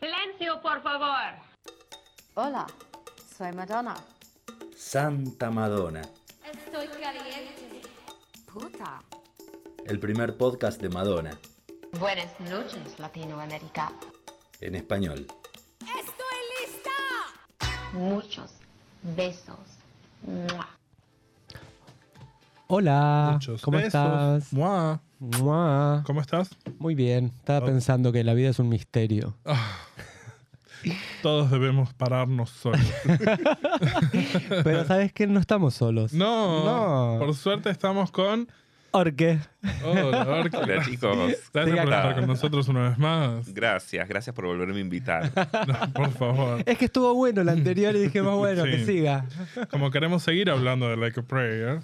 Silencio, por favor. Hola, soy Madonna. Santa Madonna, Estoy caliente. Puta. el primer podcast de Madonna, Buenas noches, Latinoamérica. en español. Muchos besos. Mua. Hola, Muchos ¿cómo besos. estás? Mua. Mua. ¿Cómo estás? Muy bien, estaba Oh. pensando que la vida es un misterio. Todos debemos pararnos solos. Pero ¿sabes qué? No estamos solos. No, No. por suerte estamos con. Orque. Hola, Orca. Hola chicos. Gracias por estar con nosotros una vez más. Gracias, gracias por volverme a invitar. No, por favor. Es que estuvo bueno el anterior y dije, más bueno, Sí. que siga. Como queremos seguir hablando de Like a Prayer,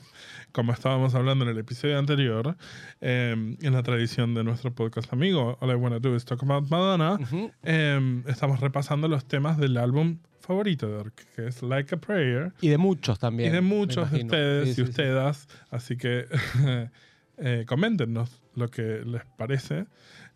como estábamos hablando en el episodio anterior, eh, en la tradición de nuestro podcast amigo, All I Wanna Do Is Talk About Madonna, eh, estamos repasando los temas del álbum favorito de Orc, que es Like a Prayer. Y de muchos también. y de muchos de ustedes Sí, y sí, sí. ustedes. Así que eh, coméntenos lo que les parece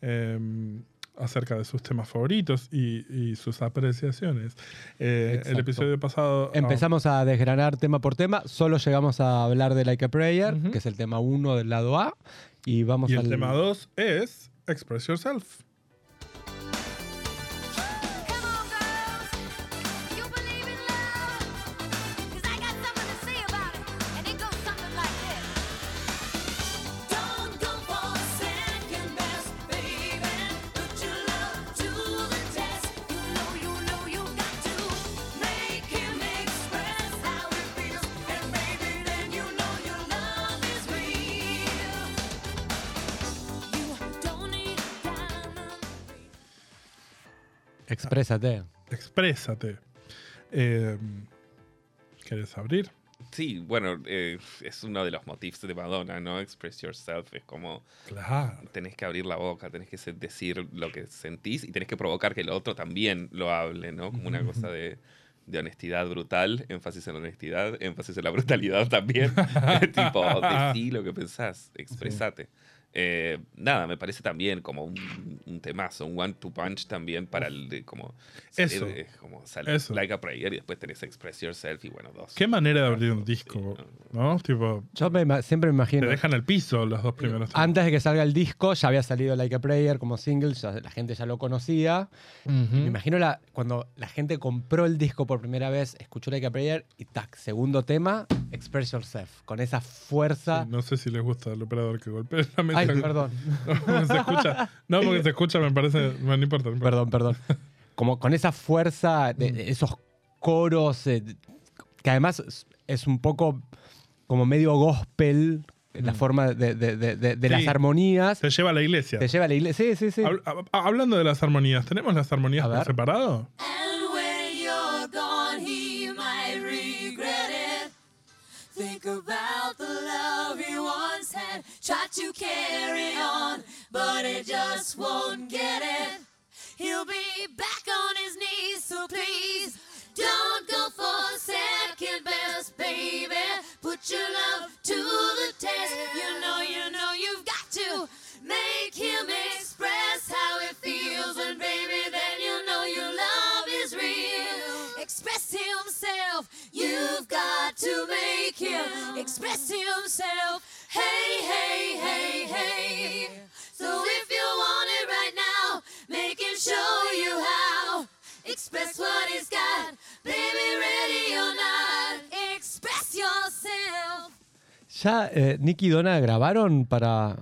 eh, acerca de sus temas favoritos y, y sus apreciaciones. Eh, el episodio pasado... Empezamos a desgranar tema por tema. Solo llegamos a hablar de Like a Prayer, que es el tema 1 del lado A. Y vamos y el tema 2 es Express Yourself. Exprésate. Exprésate. Eh, ¿Quieres abrir? Sí, bueno, eh, es uno de los motifs de Madonna, ¿no? Express yourself. Es como Claro. tenés que abrir la boca, tenés que decir lo que sentís y tenés que provocar que el otro también lo hable, ¿no? Como una cosa de, de honestidad brutal, énfasis en la honestidad, énfasis en la brutalidad también. tipo, decí lo que pensás, expresate. Eh, nada, me parece también como un, un temazo, un one to punch también para el de como Eso. eh, como sal- Eso. like a prayer y después tenés express yourself y bueno, dos. ¿Qué manera de abrir un Sí, disco? no. ¿No? Tipo, Yo me siempre me te imagino. dejan el piso los dos primeros temas. Antes de que salga el disco, ya había salido Like a Prayer como single, ya la gente ya lo conocía. Me imagino la, cuando la gente compró el disco por primera vez, escuchó Like a Prayer y tac, segundo tema, Express Yourself, con esa fuerza. Sí, no sé si les gusta el operador que golpea la mesa. Ay, perdón, No, porque se escucha. No, porque se escucha, me parece. No importa. no importa. perdón, perdón. Como con esa fuerza de, de esos coros, eh, que además es- un poco como medio gospel, la forma de, de- de- de- de Sí. las armonías. Se lleva a la iglesia. Te lleva a la iglesia. Sí, sí, sí. Hab- hab- hablando de las armonías, ¿tenemos las armonías por separado? And when you're gone, he might regret it. Think about the love he once had. Try to carry on, but it just won't get it. He'll be back on his knees, so please don't go for second best, baby. Put your love to the test. You know, you know, you've got to make him express how it feels, and baby, then you know your love you've got to make him express himself. Hey, hey, hey, hey. So if you want it right now, make him show you how. Express what he's got, baby, ready or not. Express yourself. ¿Ya eh, Nicky y Donna grabaron para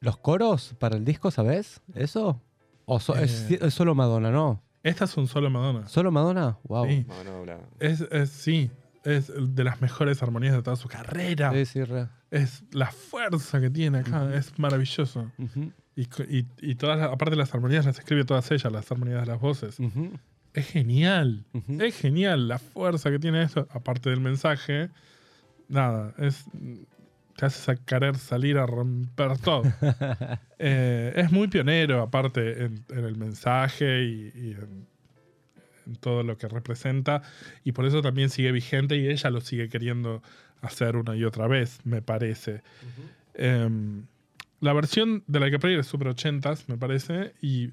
los coros, para el disco, sabes? ¿Eso? ¿O so- es, Eh. es solo Madonna, no? Estas son solo Madonna. ¿Solo Madonna? Wow. Sí. Madonna Es, es- sí, es de las mejores armonías de toda su carrera. Sí, sí, re. Es la fuerza que tiene acá, es maravilloso. Y, y, y todas las, aparte las armonías las escribe todas ellas, las armonías de las voces. Es genial, es genial la fuerza que tiene esto, aparte del mensaje. Nada, es te hace querer salir a romper todo. Eh, es muy pionero, aparte, en, en el mensaje y, y en, en todo lo que representa. Y por eso también sigue vigente y ella lo sigue queriendo hacer una y otra vez, me parece. Em, la versión de la que Prayer es super 80s, me parece. Y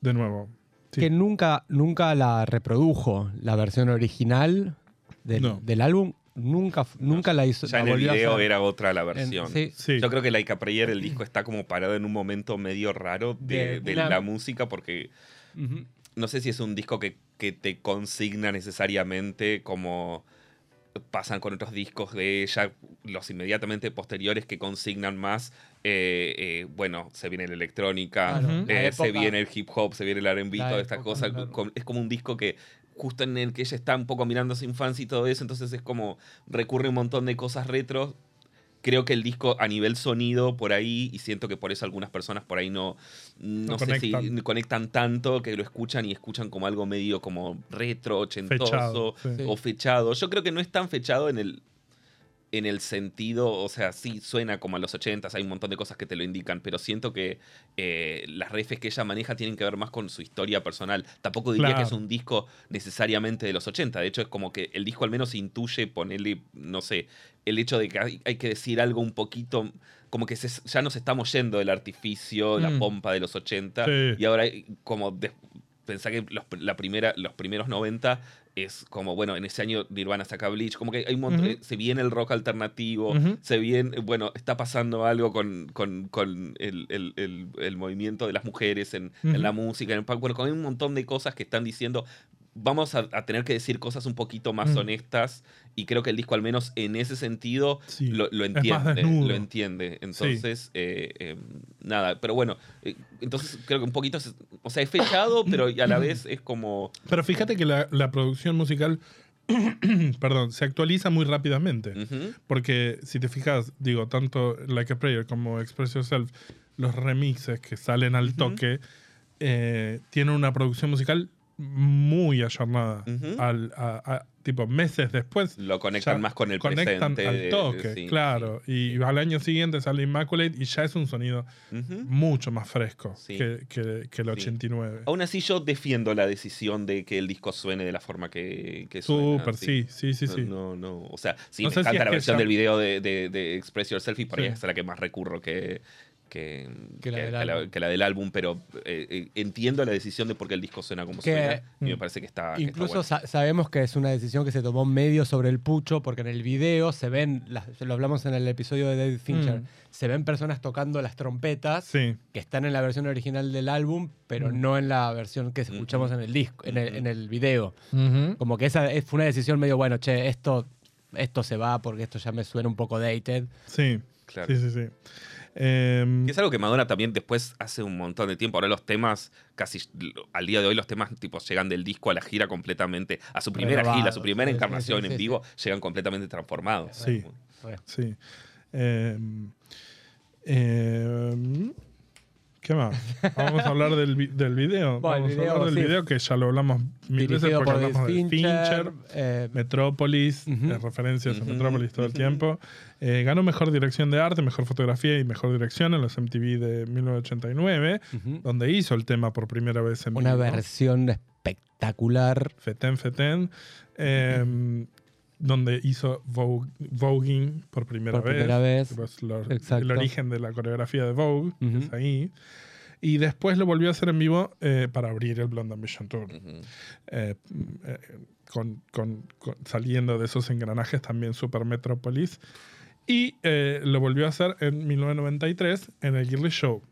de nuevo, Sí. que nunca, nunca la reprodujo, la versión original del, No. del álbum. Nunca, nunca la hizo. Ya la en el video era otra la En- versión. sí. Sí. Yo creo que Like a Prayer, el disco está como parado en un momento medio raro de, De- de la- la música porque. No sé si es un disco que, que te consigna necesariamente como pasan con otros discos de ella, los inmediatamente posteriores que consignan más. eh, eh, bueno, se viene la electrónica, Claro, eh, la se viene el hip hop, se viene el RB, toda esta época, cosa. claro. es como un disco que justo en el que ella está un poco mirando su infancia y todo eso, entonces es como recurre un montón de cosas retro. Creo que el disco a nivel sonido por ahí, y siento que por eso algunas personas por ahí no, no, No sé si conectan. tanto, que lo escuchan y escuchan como algo medio como retro, ochentoso Fechado. Sí. o fechado. Yo creo que no es tan fechado en el, en el sentido, o sea, sí suena como a los 80, hay un montón de cosas que te lo indican, pero siento que eh, las refes que ella maneja tienen que ver más con su historia personal. Tampoco diría Claro. que es un disco necesariamente de los 80, de hecho es como que el disco al menos intuye ponerle, no sé, el hecho de que hay, hay que decir algo un poquito... Como que se- ya nos estamos yendo del artificio, la Mm. pompa de los 80, Sí. y ahora como de- pensá que los, la primera, los primeros 90 es como, bueno, en ese año Nirvana saca Bleach, como que hay un montón, eh, se viene el rock alternativo, se viene, bueno, está pasando algo con, con, con el, el- el- el movimiento de las mujeres en, en la música, en el punk, bueno, hay un montón de cosas que están diciendo, vamos a, a tener que decir cosas un poquito más Mm. honestas, y creo que el disco al menos en ese sentido Sí, lo, entiende, lo entiende. Entonces, eh, eh, nada, pero bueno, eh, entonces creo que un poquito, es- o sea, es fechado, pero a la vez es como... Pero fíjate que la, la producción musical, perdón, se actualiza muy rápidamente. Porque si te fijas, digo, tanto Like a Prayer como Express Yourself, los remixes que salen al toque, eh, tienen una producción musical muy ayornada. Ujú. al, a- a- tipo, meses después. Lo conectan ya más con el conectan presente. al de- toque, sí, claro. Y al año siguiente sale Immaculate y ya es un sonido mucho más fresco que, que- que el Sí. 89. Aún así yo defiendo la decisión de que el disco suene de la forma que, que suena. Súper, sí, sí, sí, sí. No, no, o sea, sí No me si encanta la versión ya- del video de, de- de Express Yourself y por ahí es la que más recurro que, que, Que la que- del que la, álbum. que la del álbum, pero eh, eh, entiendo la decisión de por qué el disco suena como Que- suena y me Mm. parece que está que está Incluso bueno. sa- sabemos que es una decisión que se tomó medio sobre el pucho, porque en el video se ven, las- lo hablamos en el episodio de David Fincher, Mm. se ven personas tocando las trompetas Sí. que están en la versión original del álbum, pero Mm. no en la versión que escuchamos en el disco, en el, Ujú. en el video. Como que esa es- fue una decisión medio, bueno, che, esto, esto se va porque esto ya me suena un poco dated. Sí, Claro. sí, sí, sí. Que es algo que Madonna también después hace un montón de tiempo. Ahora los temas, casi al día de hoy, los temas tipo llegan del disco a la gira completamente, a su primera Renovados, gira, a su primera sí, encarnación sí, en sí, vivo, llegan completamente transformados. Sí. Sí. Em, ¿Qué más? Vamos a hablar del, vi- del video. Bueno, Vamos video, a hablar del sí. video que ya lo hablamos mil veces Dirigido porque por hablamos David de Fincher. Fincher, eh, Metrópolis, Ujú. eh, referencias Ujú, a Metrópolis todo el tiempo. Eh, ganó mejor dirección de arte, mejor fotografía y mejor dirección en los MTV de 1989, ujú. donde hizo el tema por primera vez en Una vivo. versión espectacular. Feten Feten, eh, donde hizo Vogue- voguing por primera Por vez. primera vez. Tipo, es lo- Exacto. el origen de la coreografía de Vogue, es ahí. Y después lo volvió a hacer en vivo eh, para abrir el Blonde Ambition Tour. Eh, eh, con, con- con- saliendo de esos engranajes también Super Metropolis. Y lo volvió a hacer en 1993 en el Girly Show.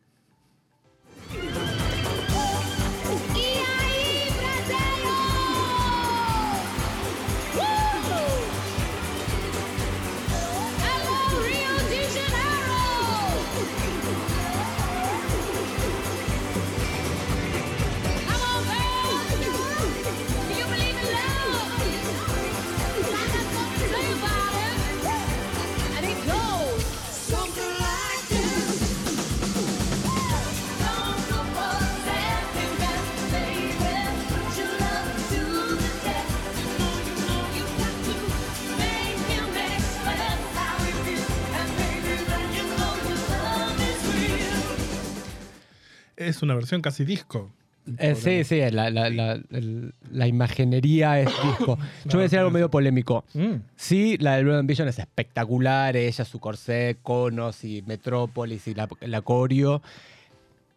Es una versión casi disco. Eh, sí, sí, la, la- la- el- la imaginería es disco. Yo voy a decir algo medio polémico. Mm. Sí, la de Blue Ambition es espectacular, ella, su corsé, conos y Metrópolis y la, coreo.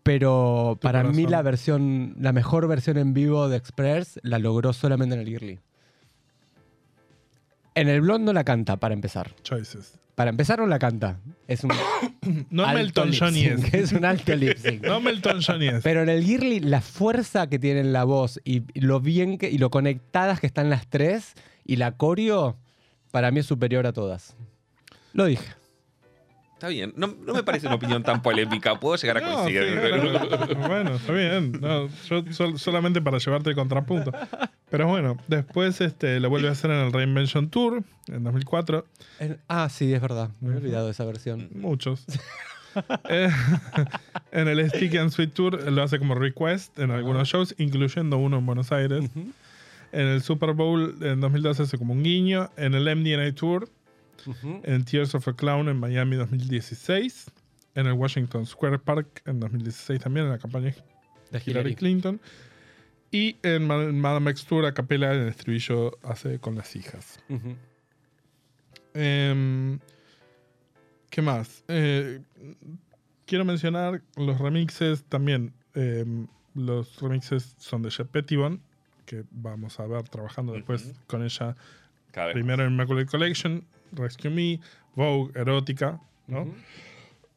Pero para mí la versión, la mejor versión en vivo de Express la logró solamente en el Girly. En el Blond no la canta, para empezar. Choices. Para empezar no la canta. Es un No alto Melton sync, es. Es un alto lip sync. No Melton Johnny es. Pero en el Girly, la fuerza que tiene en la voz y lo bien que, y lo conectadas que están las tres y la coreo, para mí es superior a todas. Lo dije. Está bien. No, no me parece una opinión tan polémica. Puedo llegar a No, coincidir. sí, claro. bueno, está bien. No, yo sol- solamente para llevarte el contrapunto. Pero bueno, después este, lo vuelve a hacer en el Reinvention Tour en 2004. En- ah, sí, es verdad. Me he olvidado de esa versión. Muchos. Eh, en el Sticky and Sweet Tour lo hace como request en algunos shows, incluyendo uno en Buenos Aires. En el Super Bowl en 2012 hace como un guiño. En el MDNA Tour, en Tears of a Clown en Miami 2016. En el Washington Square Park en 2016 también, en la campaña De Hillary Hillary. Clinton. Y en Ma- Madame X Tour a capela en el estribillo hace con las hijas. Em, ¿Qué más? Eh, quiero mencionar los remixes también. em, los remixes son de Jet Pettibone, que vamos a ver trabajando después con ella. Cada Primero en Immaculate Collection, Rescue Me, Vogue, Erótica, ¿no?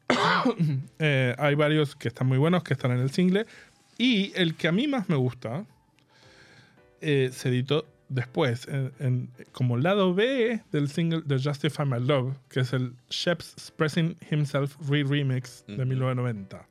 Eh, hay varios que están muy buenos, que están en el single. Y el que a mí más me gusta eh, se editó después, en- en- como lado B del single de Justify My Love, que es el Sheps Expressing Himself Re-Remix de Ujú. 1990.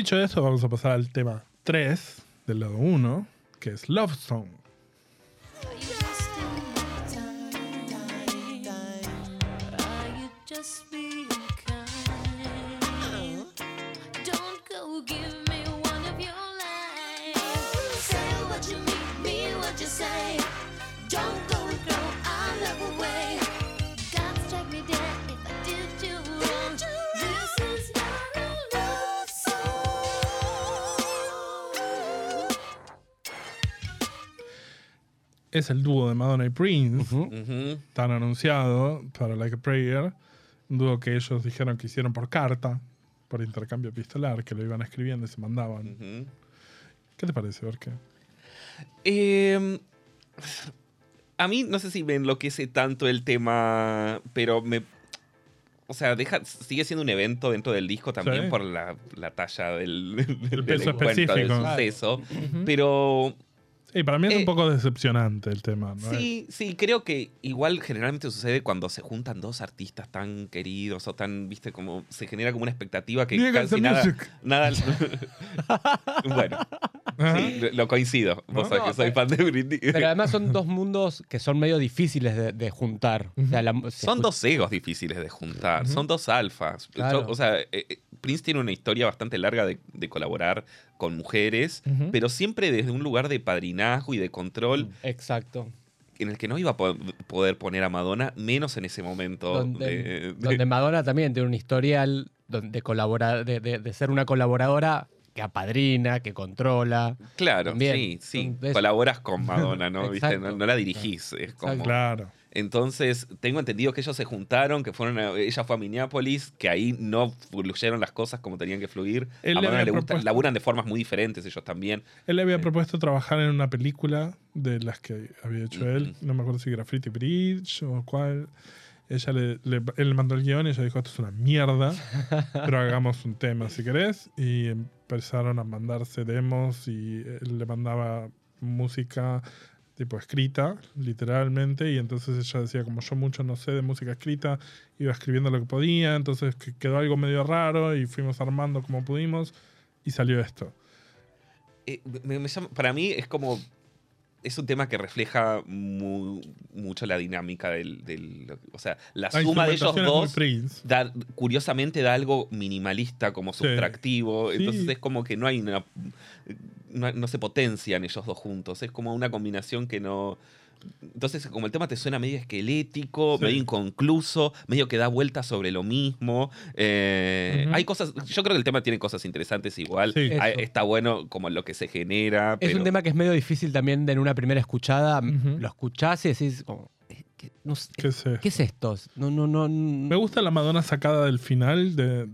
Dicho esto, vamos a pasar al tema 3 del lado 1, que es Love Song. Es el dúo de Madonna y Prince, tan anunciado para Like a Prayer. Un dúo que ellos dijeron que hicieron por carta, por intercambio epistolar, que lo iban escribiendo y se mandaban. ¿Qué te parece, Orque? Eh, a mí no sé si me enloquece tanto el tema, pero me. O sea, deja, sigue siendo un evento dentro del disco también Sí. por la, la talla del, del, El peso del específico. suceso. Pero Sí, para mí es Eh, un poco decepcionante el tema, ¿no? sí, sí, creo que igual generalmente sucede cuando se juntan dos artistas tan queridos o tan, viste, como se genera como una expectativa que casi nada. music. nada bueno, sí, lo- coincido. Vos No, sabés que soy fan de Britney. Pero además son dos mundos que son medio difíciles de, de juntar. O sea, la- se Son escucha- dos egos difíciles de juntar, son dos alfas. Claro. O sea, eh, eh, Prince tiene una historia bastante larga de, de colaborar con mujeres, pero siempre desde un lugar de padrinazgo y de control Exacto. en el que no iba a po- poder poner a Madonna, menos en ese momento. Donde, de- de- donde Madonna también tiene un historial de, de- de ser una colaboradora que apadrina, que controla. Claro, También, sí, sí. Colaboras con Madonna, ¿no? ¿Viste? No, no la dirigís. Es como... Claro. Entonces, tengo entendido que ellos se juntaron, que fueron a- ella fue a Minneapolis, que ahí no fluyeron las cosas como tenían que fluir. Él a le Madonna había le gusta, propuesto- laburan de formas muy diferentes ellos también. Él le había propuesto trabajar en una película de las que había hecho él. No me acuerdo si Graffiti Bridge o cuál. Ella le, le- él le mandó el guion y ella dijo, esto es una mierda, pero hagamos un tema si querés. Y empezaron a mandarse demos y él le mandaba música tipo escrita, literalmente, y entonces ella decía, como yo mucho no sé de música escrita, iba escribiendo lo que podía, entonces que- quedó algo medio raro y fuimos armando como pudimos y salió esto. Eh, para mí es como. Es un tema que refleja mu- mucho la dinámica del, del- O sea, la La suma de ellos dos. Da- curiosamente da algo minimalista como sustractivo. Sí. Entonces es como que no hay una. No, no se potencian ellos dos juntos. Es como una combinación que no. Entonces, como el tema te suena medio esquelético, Sí. medio inconcluso, medio que da vueltas sobre lo mismo. eh. Hay cosas. Yo creo que el tema tiene cosas interesantes igual. Sí. Hay- Eso. está bueno como lo que se genera. Es pero- un tema que es medio difícil también de en una primera escuchada. Ujú. Lo escuchás y decís, como, eh, ¿qué, no sé, ¿Qué sé? ¿qué es esto? No, no, no. Me gusta la Madonna sacada del final de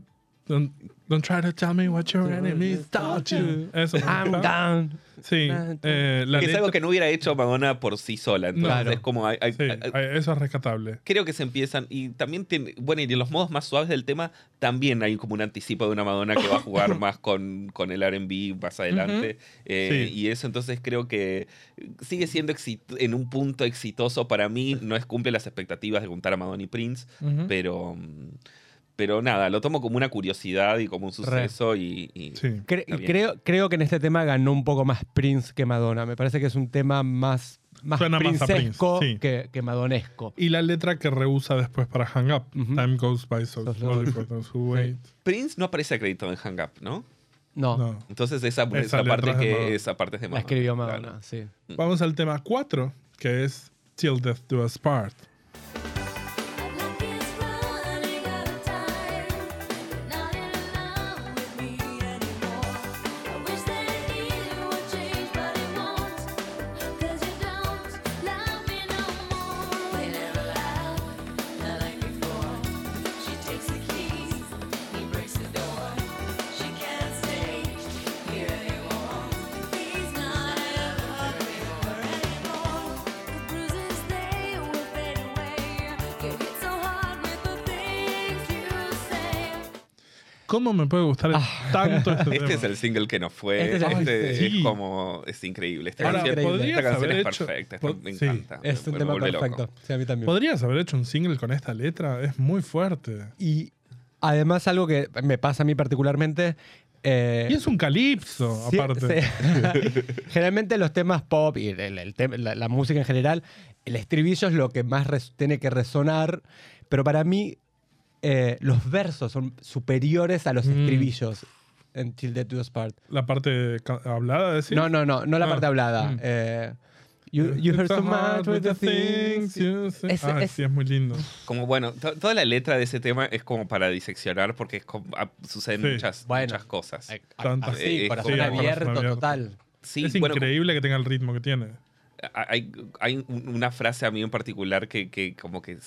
Don't, don't try to tell me what your enemies taught you. Eso me I'm gusta. down. Sí. eh, la que es letra- algo que no hubiera hecho Madonna por sí sola. Entonces Claro. es como. hay- hay- sí, hay- eh, eso es rescatable. creo que se empiezan. Y también tiene. Bueno, y en los modos más suaves del tema, también hay como un anticipo de una Madonna que va a jugar más con, con el RB más adelante. Eh, Sí. Y eso entonces creo que sigue siendo exit- en un punto exitoso para mí. No es cumple las expectativas de juntar a Madonna y Prince, pero. Pero nada, lo tomo como una curiosidad y como un suceso y, y- Sí. Cre- Está bien. creo, creo que en este tema ganó un poco más Prince que Madonna. Me parece que es un tema más, más Suena más a princesco Prince, sí. que, que madonesco. Y la letra que rehúsa después para Hang Up. Time goes by so slowly for those who wait. Prince no aparece acreditado en Hang Up, ¿no? No, No. Entonces esa, Esa parte es de que Madonna. esa parte es de la Madonna. escribió claro. Madonna, sí. Vamos al tema 4, que es Till Death Do Us Part. ¿Cómo me puede gustar tanto este, Este tema? es el single que nos fue. Este Este, es el- es sí. como. Es increíble. Esta Ahora, canción, increíble. podrías esta canción es hecho- perfecta. esta- me sí. encanta. Es un me- tema perfecto. Sí, a mí también. Podrías haber hecho un single con esta letra, es muy fuerte. Y además algo que me pasa a mí particularmente... eh, Y es un calipso, Sí, aparte. sí. Generalmente los temas pop y el- el tem- la, la música en general, el estribillo es lo que más tiene que resonar, pero para mí eh, los versos son superiores a los Mm. estribillos en Till Death Do Us Part. La parte hablada, decir. No, no, no, no la Ah, parte hablada. mm. Eh, you, you heard so much with the things. you say. Es- Ah, es- sí, es muy lindo. Como bueno, to- toda la letra de ese tema es como para diseccionar porque es como- ah, suceden Sí. muchas, Bueno. muchas cosas. Eh, Tantas- así, Eh, corazón sí, corazón abierto, abierto. total. Sí, es bueno, increíble que tenga el ritmo que tiene. Hay, hay un- una frase a mí en particular que, que como que,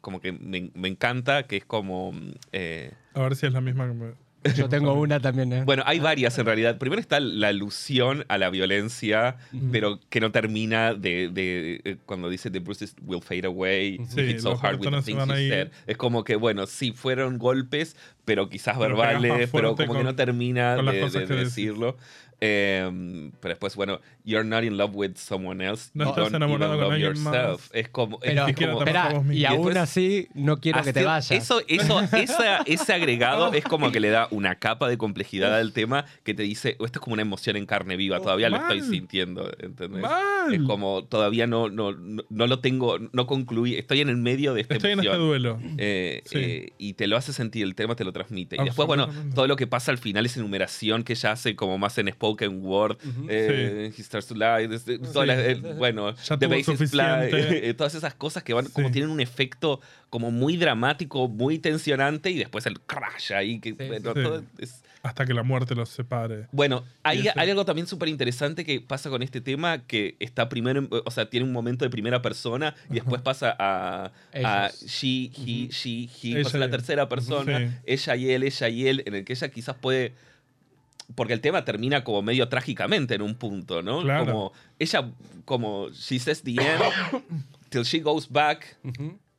como que me, me encanta, que es como... eh, A ver si es la misma que me. Yo tengo una también. ¿eh? Bueno, hay varias en realidad. Primero está la alusión a la violencia, pero que no termina de, de- eh, cuando dice The bruises will fade away, Sí, hit so hard with the things you said. Es como que, bueno, sí fueron golpes, pero quizás Pero verbales, más pero como que con- no termina de, de que decirlo. Eh, pero después, bueno, you're not in love with someone else. No you estás don't enamorado con love alguien más. yourself. Es como... es Pero, siquiera como- espera, y Y aún después- así no quiero que te vayas. Eso, eso, esa- ese agregado es como que le da una capa de complejidad al tema que te dice, "Oh, esto es como una emoción en carne viva, todavía lo estoy sintiendo, ¿entendés? Mal. Es como todavía no, no, no, no lo tengo, no concluí, estoy en el medio de esta Estoy en este duelo. Eh, Sí. eh, y te lo hace sentir, el tema te lo transmite. Y después, bueno, todo lo que pasa al final, esa enumeración que ella hace como más en spoken word, eh, He Starts to Lie, desde- todas las- eh, bueno, Ya The tuvo Bass is Fly, eh, todas esas cosas que van como tienen un efecto como muy dramático, muy tensionante y después el crash ahí que bueno, todo es- Hasta que la muerte los separe. bueno, hay, algo también súper interesante que pasa con este tema, que está primero, en- o sea, tiene un momento de primera persona y después pasa a, a she, he, she, he, Ella pasa a y la él. tercera persona, Sí. ella y él, ella y él, en el que ella quizás puede... Porque el tema termina como medio trágicamente en un punto, ¿no? Claro. Como ella, como she says the end, till she goes back.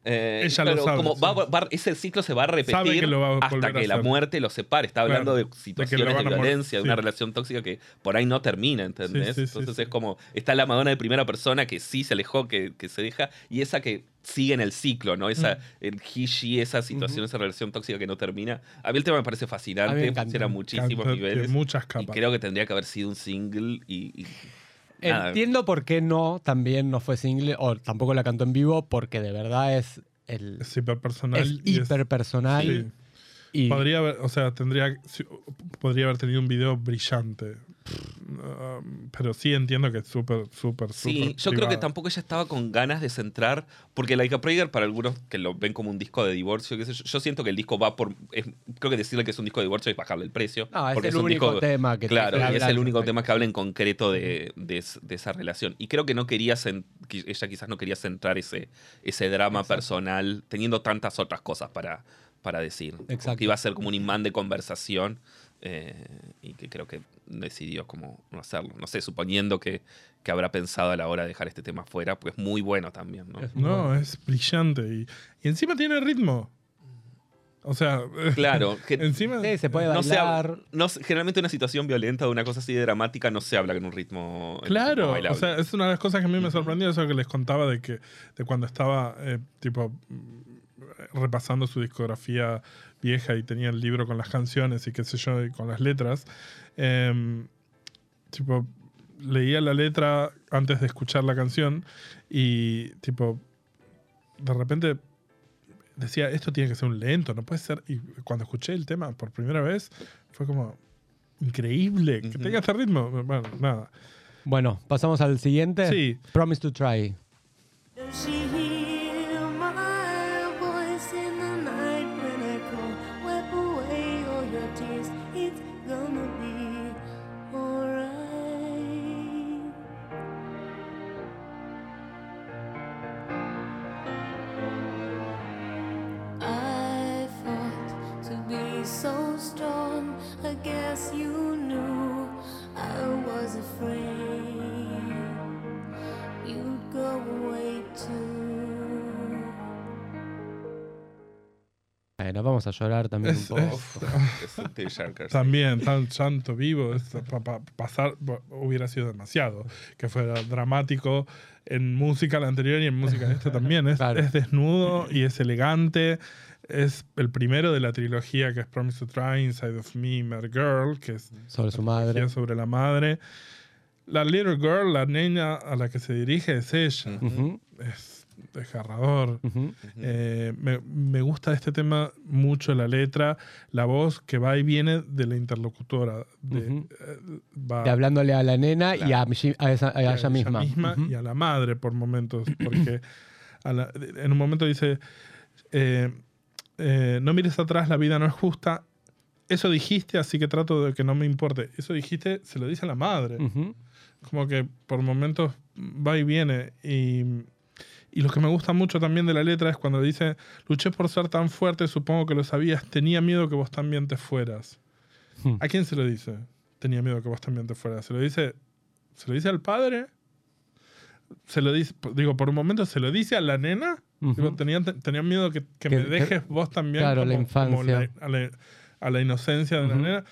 Eh, Ella lo pero sabe, como sí. va- va- ese ciclo se va a repetir Sabe que lo va a hasta que la muerte lo separe. Está hablando Claro, de situaciones de, violencia, de una relación tóxica que por ahí no termina, ¿entendés? Sí, Entonces es como, está la Madonna de primera persona que sí se alejó, que, que se deja, y esa que sigue en el ciclo, ¿no? Esa, Mm. el he, she, esa situación, esa relación tóxica que no termina. A mí el tema me parece fascinante, me funciona a muchísimos niveles. Y creo que tendría que haber sido un single y... Entiendo por qué no, también no fue single, o tampoco la cantó en vivo, porque de verdad es el Es hiperpersonal. es y es- hiper personal. sí. Y Podría haber, o sea, tendría, sí, podría haber tenido un video brillante. Um, pero sí entiendo que es súper, súper, súper. Sí, yo creo que tampoco ella estaba con ganas de centrar, porque Like a Prayer, para algunos que lo ven como un disco de divorcio, qué sé yo, yo siento que el disco va por. es- creo que decirle que es un disco de divorcio es bajarle el precio. No, es porque el un único disco- tema que Claro, que y es el único respecto. tema que habla en concreto de, de es- de esa relación. Y creo que no quería, ella quizás no quería centrar ese, ese drama personal, teniendo tantas otras cosas para, para decir. Exacto. Que iba a ser como un imán de conversación. Eh, y que creo que decidió como no hacerlo. No sé, suponiendo que, que habrá pensado a la hora de dejar este tema fuera, pues muy bueno también, ¿no? No, bueno. es brillante. Y, y encima tiene ritmo. O sea, Claro, que encima. Sí, se puede no se bailar. no generalmente una situación violenta o una cosa así de dramática no se habla en un ritmo, un ritmo Claro, o sea, es una de las cosas que a mí me sorprendió, eso que les contaba de que de cuando estaba eh, tipo repasando su discografía vieja y tenía el libro con las canciones y qué sé yo, y con las letras, em, tipo leía la letra antes de escuchar la canción y tipo de repente decía esto tiene que ser un lento, no puede ser y cuando escuché el tema por primera vez fue como increíble que Ujú. tenga este ritmo, bueno, nada. Bueno, pasamos al siguiente. Sí. Promise to Try. Vamos a llorar también Es- un poco. Es sí. También, tan llanto vivo, es- pa- pa- pasar hubiera sido demasiado. Que fuera dramático en música la anterior y en música esta también. Es, Claro. es desnudo y es elegante. Es el primero de la trilogía que es Promise to Try, Inside of Me, Mad Girl, que es Sobre su madre. sobre la madre. La Little Girl, la niña a la que se dirige, es ella. Ujú, Es desgarrador. ujú. Eh, me, me gusta este tema mucho la letra, la voz que va y viene de la interlocutora. De, Ujú. eh, va De hablándole a la nena y a, a esa- a y a ella misma. Ujú. y a la madre por momentos, porque a la- en un momento dice, eh, eh, no mires atrás, la vida no es justa. Eso dijiste, así que trato de que no me importe. Eso dijiste, se lo dice a la madre como que por momentos va y viene. Y, y lo que me gusta mucho también de la letra es cuando dice, luché por ser tan fuerte, supongo que lo sabías, tenía miedo que vos también te fueras. Hmm. ¿A quién se lo dice? Tenía miedo que vos también te fueras. ¿Se lo dice, ¿se lo dice al padre? Se lo dice, digo, por un momento se lo dice a la nena. Digo, tenía, tenía miedo que, que Que- me que- dejes vos también. claro, la como- como infancia. la- a, la, a la inocencia de la nena.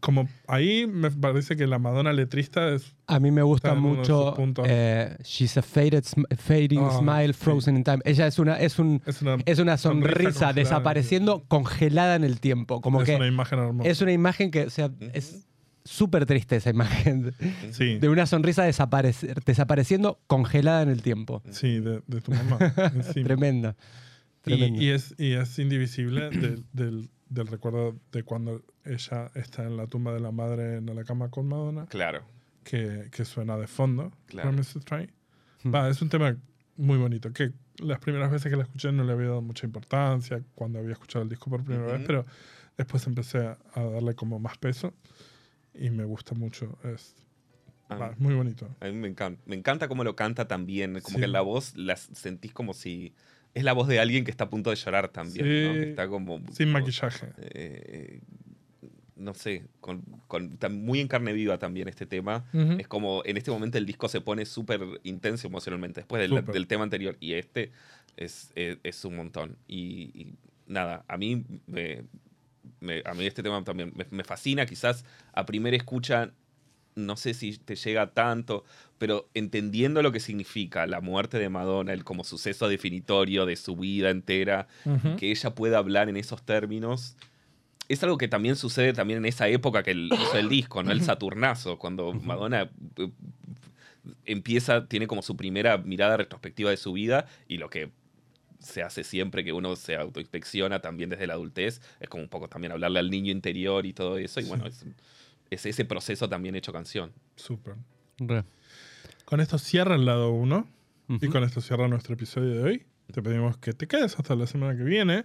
Como ahí me parece que la Madonna letrista es A mí me gusta mucho eh, She's a faded, sm- fading Ah, smile sí. frozen in time. Ella es una, es un, Es una, es una sonrisa sonrisa desapareciendo congelada en el tiempo. Como es que una imagen hermosa. es una imagen que, o sea, es súper triste esa imagen. sí, De una sonrisa desaparecer- desapareciendo congelada en el tiempo. sí, de, de tu mamá. Tremenda. y, y es, y es indivisible del, del, del recuerdo de cuando ella está en la tumba de la madre en la cama con Madonna, Claro. que, que suena de fondo. Claro. Try. Hmm. Va, es un tema muy bonito, que las primeras veces que la escuché no le había dado mucha importancia cuando había escuchado el disco por primera vez, pero después empecé a, a darle como más peso y me gusta mucho. Es, Ah. va, es muy bonito. A mí me encanta. Me encanta cómo lo canta también. Como Sí. que la voz la sentís como si. Es la voz de alguien que está a punto de llorar también. Sí. ¿no? Que está como. Sin como, maquillaje. eh, no sé, con, con- está muy en carne viva también este tema. Es como en este momento el disco se pone súper intenso emocionalmente después del, tema anterior y este es, es, es un montón. Y, y nada, a mí, me, me- a mí este tema también me, me fascina. Quizás a primera escucha no sé si te llega tanto, pero entendiendo lo que significa la muerte de Madonna, el como suceso definitorio de su vida entera, que ella pueda hablar en esos términos. Es algo que también sucede también en esa época que hizo el disco, ¿no? El Saturnazo, cuando Madonna eh, empieza, tiene como su primera mirada retrospectiva de su vida y lo que se hace siempre que uno se autoinspecciona también desde la adultez, es como un poco también hablarle al niño interior y todo eso, y bueno, es, es ese proceso también hecho canción. Súper. Re. Con esto cierra el lado 1 y Ujú. con esto cierra nuestro episodio de hoy. Te pedimos que te quedes hasta la semana que viene.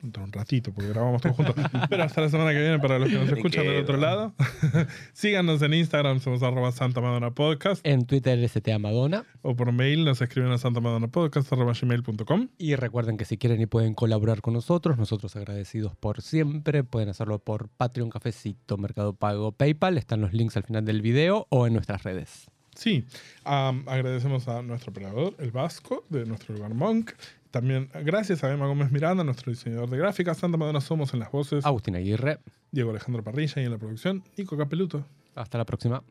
Dentro de un ratito, porque grabamos todos juntos. Pero hasta la semana que viene para los que nos escuchan del otro lado. Síganos en Instagram, somos arroba Santa Madonna Podcast. En Twitter STA Madonna. O por mail nos escriben a santamadonnapodcast.gmail.com. Y recuerden que si quieren y pueden colaborar con nosotros, nosotros agradecidos por siempre, pueden hacerlo por Patreon, Cafecito, Mercado Pago, PayPal. Están los links al final del video o en nuestras redes. Sí, am, agradecemos a nuestro operador, el Vasco, de nuestro lugar Monk. También gracias a Emma Gómez Miranda, nuestro diseñador de gráficas. Santa Madonna Somos en las voces. Agustín Aguirre. Diego Alejandro Parrilla y en la producción, Nico Capeluto. Hasta la próxima.